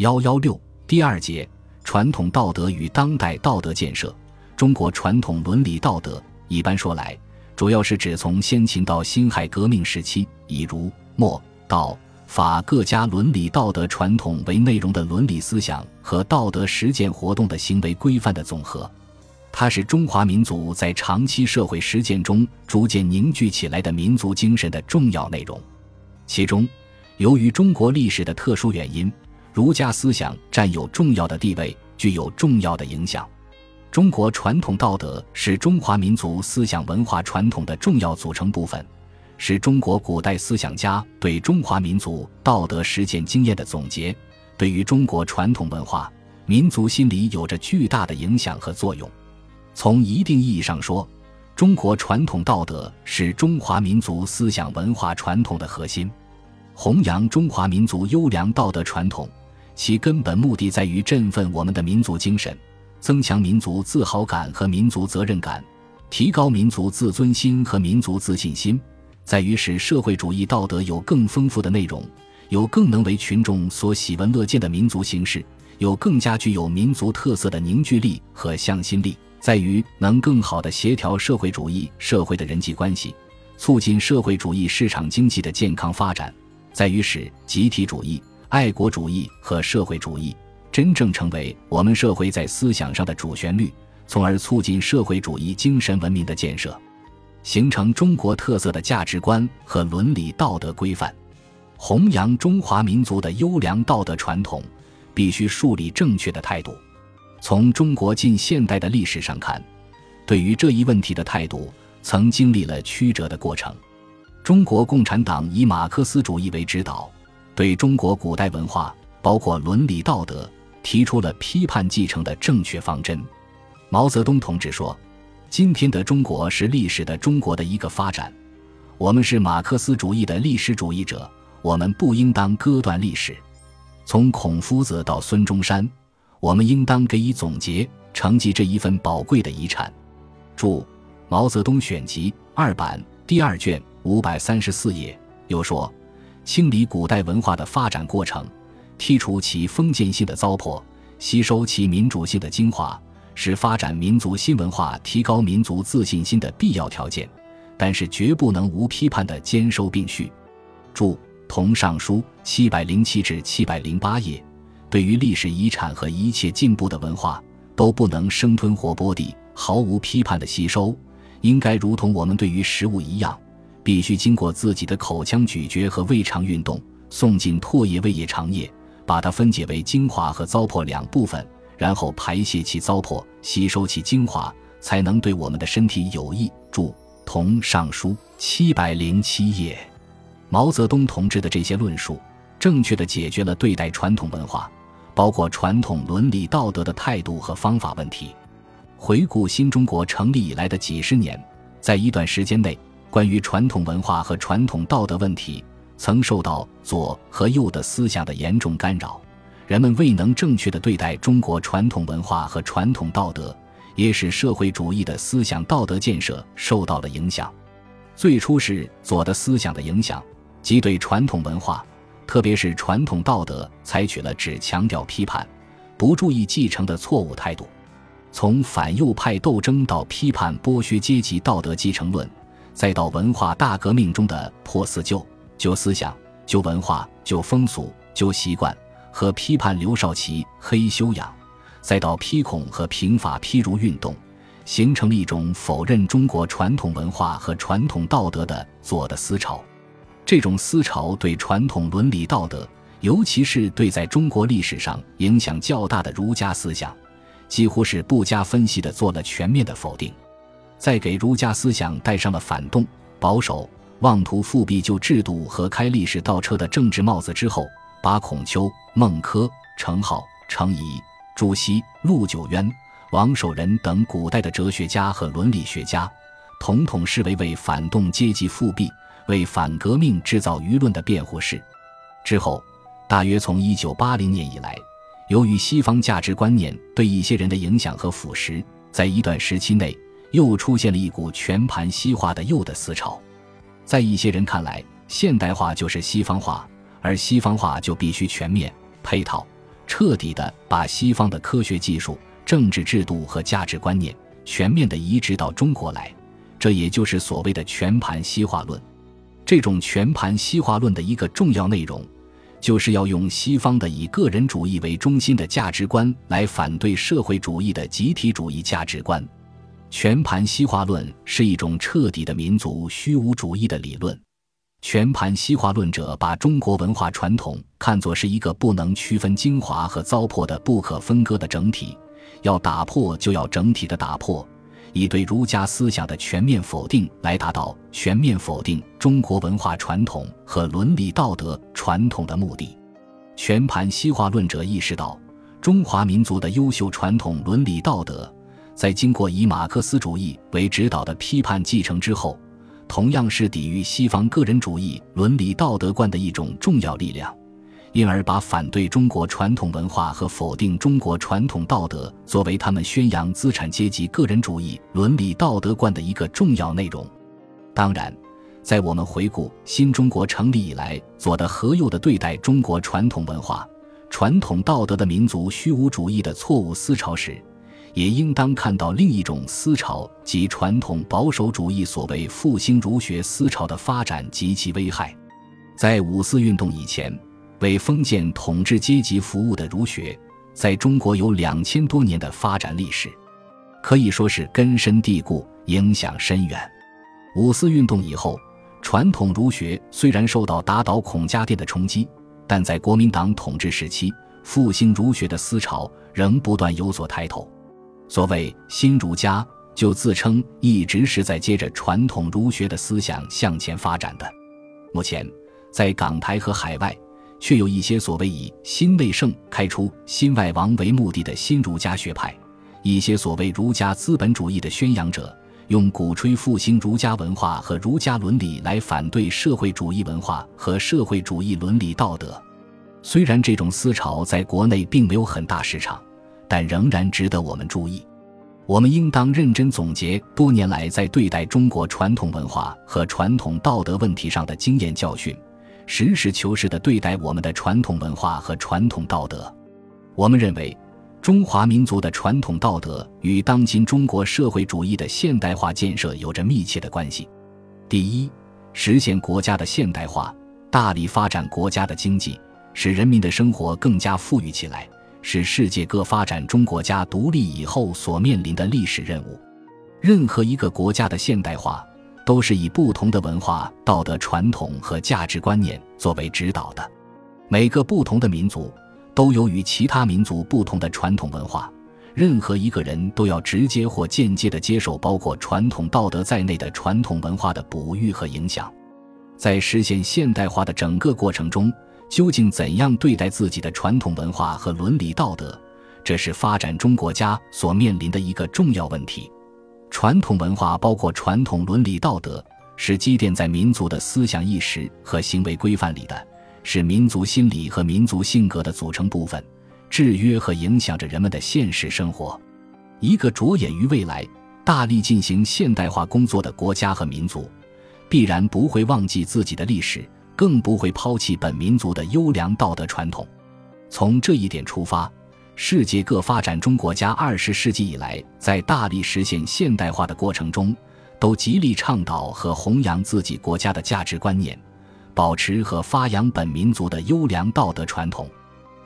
幺幺六第二节传统道德与当代道德建设。中国传统伦理道德，一般说来，主要是指从先秦到辛亥革命时期，以儒、墨、道、法各家伦理道德传统为内容的伦理思想和道德实践活动的行为规范的总和。它是中华民族在长期社会实践中逐渐凝聚起来的民族精神的重要内容。其中，由于中国历史的特殊原因，儒家思想占有重要的地位，具有重要的影响。中国传统道德是中华民族思想文化传统的重要组成部分，是中国古代思想家对中华民族道德实践经验的总结，对于中国传统文化、民族心理有着巨大的影响和作用。从一定意义上说，中国传统道德是中华民族思想文化传统的核心。弘扬中华民族优良道德传统。其根本目的在于振奋我们的民族精神，增强民族自豪感和民族责任感，提高民族自尊心和民族自信心，在于使社会主义道德有更丰富的内容，有更能为群众所喜闻乐见的民族形式，有更加具有民族特色的凝聚力和向心力，在于能更好地协调社会主义社会的人际关系，促进社会主义市场经济的健康发展，在于使集体主义。爱国主义和社会主义真正成为我们社会在思想上的主旋律，从而促进社会主义精神文明的建设，形成中国特色的价值观和伦理道德规范。弘扬中华民族的优良道德传统，必须树立正确的态度。从中国近现代的历史上看，对于这一问题的态度曾经历了曲折的过程。中国共产党以马克思主义为指导。对中国古代文化，包括伦理道德，提出了批判继承的正确方针。毛泽东同志说：“今天的中国是历史的中国的一个发展，我们是马克思主义的历史主义者，我们不应当割断历史。从孔夫子到孙中山，我们应当给予总结，承继这一份宝贵的遗产。”注《毛泽东选集》二版第二卷五百三十四页。又说。清理古代文化的发展过程，剔除其封建性的糟粕，吸收其民主性的精华，是发展民族新文化、提高民族自信心的必要条件。但是，绝不能无批判的兼收并蓄。注《同尚书》七百零七至七百零八页。对于历史遗产和一切进步的文化，都不能生吞活剥地，毫无批判的吸收，应该如同我们对于食物一样。必须经过自己的口腔咀嚼和胃肠运动，送进唾液、胃液、肠液，把它分解为精华和糟粕两部分，然后排泄其糟粕，吸收其精华，才能对我们的身体有益。注《同尚书》七百零七页。毛泽东同志的这些论述，正确的解决了对待传统文化，包括传统伦理道德的态度和方法问题。回顾新中国成立以来的几十年，在一段时间内。关于传统文化和传统道德问题，曾受到左和右的思想的严重干扰，人们未能正确的对待中国传统文化和传统道德，也使社会主义的思想道德建设受到了影响。最初是左的思想的影响，即对传统文化，特别是传统道德，采取了只强调批判，不注意继承的错误态度。从反右派斗争到批判剥削阶级道德继承论。再到文化大革命中的破四旧、旧思想、旧文化、旧风俗、旧习惯和批判刘少奇黑修养，再到批孔和平法批儒运动，形成了一种否认中国传统文化和传统道德的左的思潮。这种思潮对传统伦理道德，尤其是对在中国历史上影响较大的儒家思想，几乎是不加分析的做了全面的否定。在给儒家思想戴上了反动、保守、妄图复辟旧制度和开历史倒车的政治帽子之后，把孔丘、孟轲、程颢、程颐、朱熹、陆九渊、王守仁等古代的哲学家和伦理学家，统统视为为反动阶级复辟、为反革命制造舆论的辩护士。之后，大约从一九八零年以来，由于西方价值观念对一些人的影响和腐蚀，在一段时期内。又出现了一股全盘西化的右的思潮，在一些人看来，现代化就是西方化，而西方化就必须全面配套，彻底的把西方的科学技术、政治制度和价值观念全面的移植到中国来，这也就是所谓的全盘西化论。这种全盘西化论的一个重要内容，就是要用西方的以个人主义为中心的价值观来反对社会主义的集体主义价值观。全盘西化论是一种彻底的民族虚无主义的理论。全盘西化论者把中国文化传统看作是一个不能区分精华和糟粕的不可分割的整体，要打破就要整体的打破，以对儒家思想的全面否定来达到全面否定中国文化传统和伦理道德传统的目的。全盘西化论者意识到，中华民族的优秀传统伦理道德，在经过以马克思主义为指导的批判继承之后。同样是抵御西方个人主义伦理道德观的一种重要力量，因而把反对中国传统文化和否定中国传统道德作为他们宣扬资产阶级个人主义伦理道德观的一个重要内容。当然，在我们回顾新中国成立以来左的和右的对待中国传统文化、传统道德的民族虚无主义的错误思潮时，也应当看到另一种思潮及传统保守主义所谓复兴儒学思潮的发展及其危害。在五四运动以前，为封建统治阶级服务的儒学，在中国有两千多年的发展历史，可以说是根深蒂固、影响深远。五四运动以后，传统儒学虽然受到打倒孔家店的冲击，但在国民党统治时期，复兴儒学的思潮仍不断有所抬头。所谓新儒家，就自称一直是在接着传统儒学的思想向前发展的。目前，在港台和海外，却有一些所谓以新内圣开出新外王为目的的新儒家学派，一些所谓儒家资本主义的宣扬者，用鼓吹复兴儒家文化和儒家伦理来反对社会主义文化和社会主义伦理道德。虽然这种思潮在国内并没有很大市场。但仍然值得我们注意。我们应当认真总结多年来在对待中国传统文化和传统道德问题上的经验教训，实事求是地对待我们的传统文化和传统道德。我们认为，中华民族的传统道德与当今中国社会主义的现代化建设有着密切的关系。第一，实现国家的现代化，大力发展国家的经济，使人民的生活更加富裕起来。是世界各发展中国家独立以后所面临的历史任务。任何一个国家的现代化，都是以不同的文化、道德传统和价值观念作为指导的。每个不同的民族都有与其他民族不同的传统文化。任何一个人都要直接或间接地接受包括传统道德在内的传统文化的哺育和影响。在实现现代化的整个过程中，究竟怎样对待自己的传统文化和伦理道德，这是发展中国家所面临的一个重要问题。传统文化包括传统伦理道德，是积淀在民族的思想意识和行为规范里的，是民族心理和民族性格的组成部分，制约和影响着人们的现实生活。一个着眼于未来、大力进行现代化工作的国家和民族，必然不会忘记自己的历史。更不会抛弃本民族的优良道德传统。从这一点出发，世界各发展中国家二十世纪以来在大力实现现代化的过程中，都极力倡导和弘扬自己国家的价值观念，保持和发扬本民族的优良道德传统。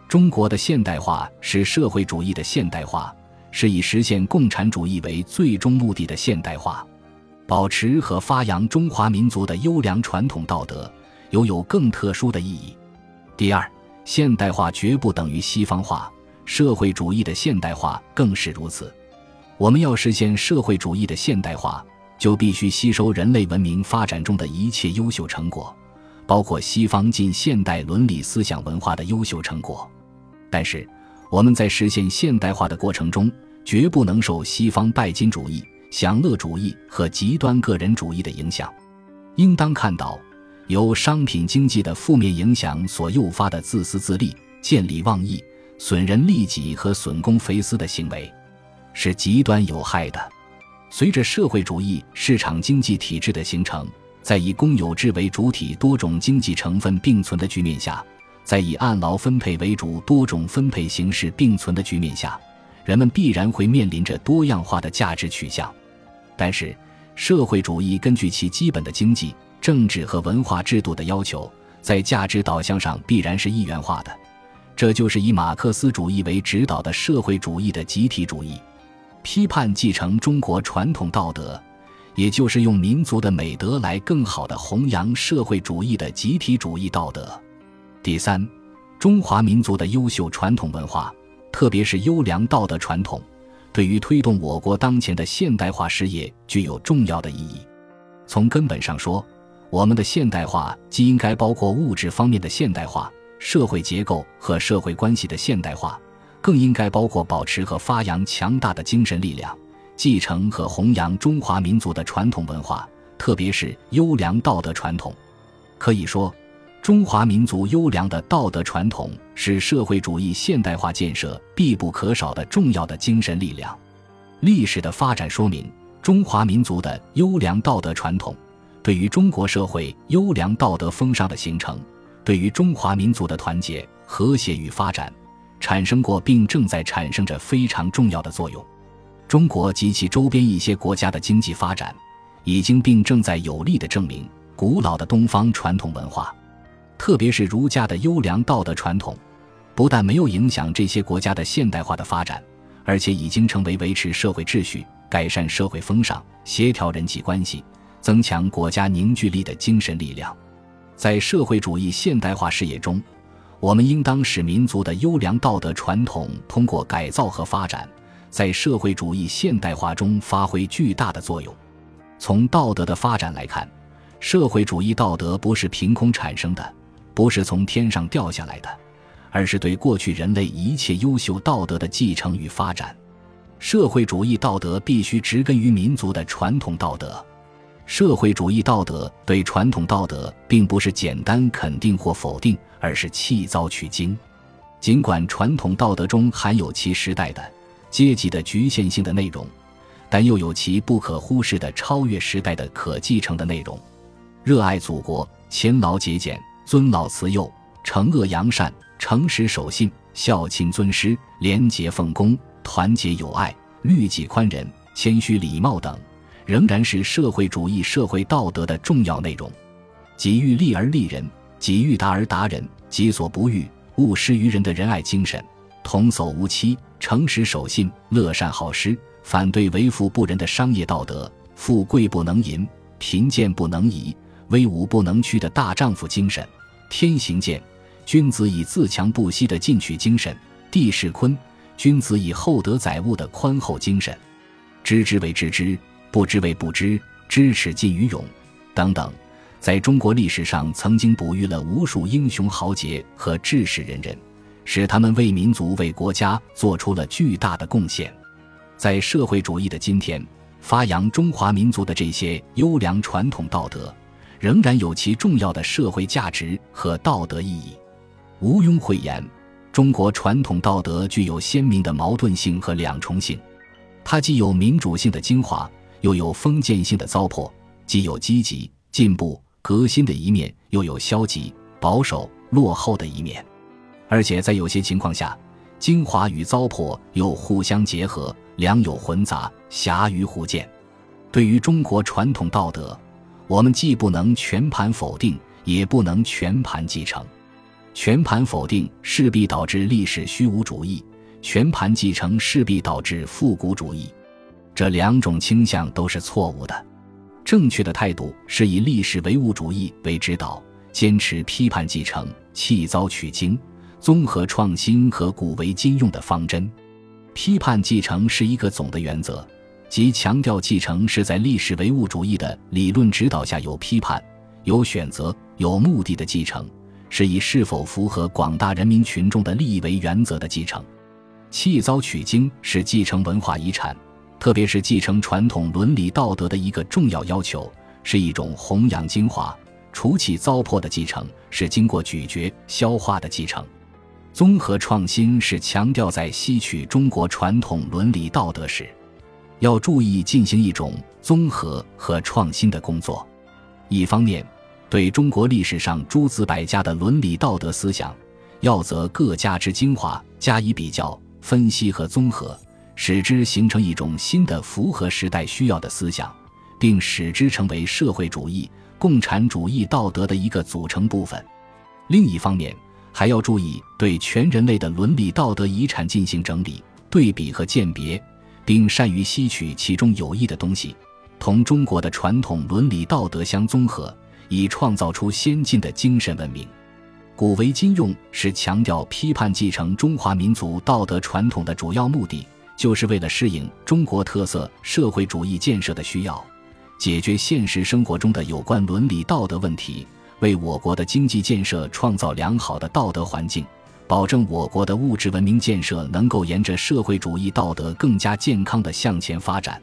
中国的现代化是社会主义的现代化，是以实现共产主义为最终目的的现代化。保持和发扬中华民族的优良传统道德。有有更特殊的意义。第二，现代化绝不等于西方化，社会主义的现代化更是如此。我们要实现社会主义的现代化，就必须吸收人类文明发展中的一切优秀成果，包括西方近现代伦理思想文化的优秀成果。但是，我们在实现现代化的过程中，绝不能受西方拜金主义、享乐主义和极端个人主义的影响，应当看到。由商品经济的负面影响所诱发的自私自利、见利忘义、损人利己和损公肥私的行为，是极端有害的。随着社会主义市场经济体制的形成，在以公有制为主体、多种经济成分并存的局面下，在以按劳分配为主、多种分配形式并存的局面下，人们必然会面临着多样化的价值取向。但是，社会主义根据其基本的经济、政治和文化制度的要求，在价值导向上必然是一元化的。这就是以马克思主义为指导的社会主义的集体主义，批判继承中国传统道德，也就是用民族的美德来更好地弘扬社会主义的集体主义道德。第三，中华民族的优秀传统文化，特别是优良道德传统，对于推动我国当前的现代化事业具有重要的意义。从根本上说，我们的现代化既应该包括物质方面的现代化、社会结构和社会关系的现代化，更应该包括保持和发扬强大的精神力量，继承和弘扬中华民族的传统文化，特别是优良道德传统。可以说。中华民族优良的道德传统是社会主义现代化建设必不可少的重要的精神力量。历史的发展说明，中华民族的优良道德传统对于中国社会优良道德风尚的形成，对于中华民族的团结、和谐与发展，产生过并正在产生着非常重要的作用。中国及其周边一些国家的经济发展，已经并正在有力地证明古老的东方传统文化。特别是儒家的优良道德传统，不但没有影响这些国家的现代化的发展，而且已经成为维持社会秩序、改善社会风尚、协调人际关系、增强国家凝聚力的精神力量。在社会主义现代化事业中，我们应当使民族的优良道德传统通过改造和发展，在社会主义现代化中发挥巨大的作用。从道德的发展来看，社会主义道德不是凭空产生的。不是从天上掉下来的，而是对过去人类一切优秀道德的继承与发展。社会主义道德必须植根于民族的传统道德。社会主义道德对传统道德并不是简单肯定或否定，而是弃糟取精。尽管传统道德中含有其时代的、阶级的局限性的内容，但又有其不可忽视的超越时代的可继承的内容。热爱祖国，勤劳节俭。尊老慈幼、惩恶扬善、诚实守信、孝亲尊师、廉洁奉公、团结友爱、律己宽仁、谦虚礼貌等，仍然是社会主义社会道德的重要内容。己欲立而立人，己欲达而达人，己所不欲，勿施于人的仁爱精神，童叟无欺、诚实守信、乐善好施，反对为富不仁的商业道德，富贵不能淫，贫贱不能移。威武不能屈的大丈夫精神，天行健，君子以自强不息的进取精神，地势坤，君子以厚德载物的宽厚精神，知之为知之，不知为不知，知耻近于勇，等等，在中国历史上曾经哺育了无数英雄豪杰和志士仁人，使他们为民族为国家做出了巨大的贡献。在社会主义的今天，发扬中华民族的这些优良传统道德。仍然有其重要的社会价值和道德意义。毋庸讳言，中国传统道德具有鲜明的矛盾性和两重性，它既有民主性的精华，又有封建性的糟粕；既有积极、进步、革新的一面，又有消极、保守、落后的一面。而且在有些情况下，精华与糟粕又互相结合，良莠混杂，瑕于互见。对于中国传统道德，我们既不能全盘否定，也不能全盘继承。全盘否定势必导致历史虚无主义，全盘继承势必导致复古主义。这两种倾向都是错误的。正确的态度是以历史唯物主义为指导，坚持批判继承、弃糟取精、综合创新和古为今用的方针。批判继承是一个总的原则。即强调继承是在历史唯物主义的理论指导下有批判、有选择、有目的的继承，是以是否符合广大人民群众的利益为原则的继承。弃糟取精是继承文化遗产，特别是继承传统伦理道德的一个重要要求，是一种弘扬精华、除弃糟粕的继承，是经过咀嚼消化的继承。综合创新是强调在吸取中国传统伦理道德时。要注意进行一种综合和创新的工作，一方面，对中国历史上诸子百家的伦理道德思想要则各家之精华加以比较、分析和综合，使之形成一种新的符合时代需要的思想，并使之成为社会主义、共产主义道德的一个组成部分。另一方面，还要注意对全人类的伦理道德遗产进行整理、对比和鉴别，并善于吸取其中有益的东西，同中国的传统伦理道德相综合，以创造出先进的精神文明。古为今用是强调批判继承中华民族道德传统的主要目的，就是为了适应中国特色社会主义建设的需要，解决现实生活中的有关伦理道德问题，为我国的经济建设创造良好的道德环境，保证我国的物质文明建设能够沿着社会主义道德更加健康的向前发展。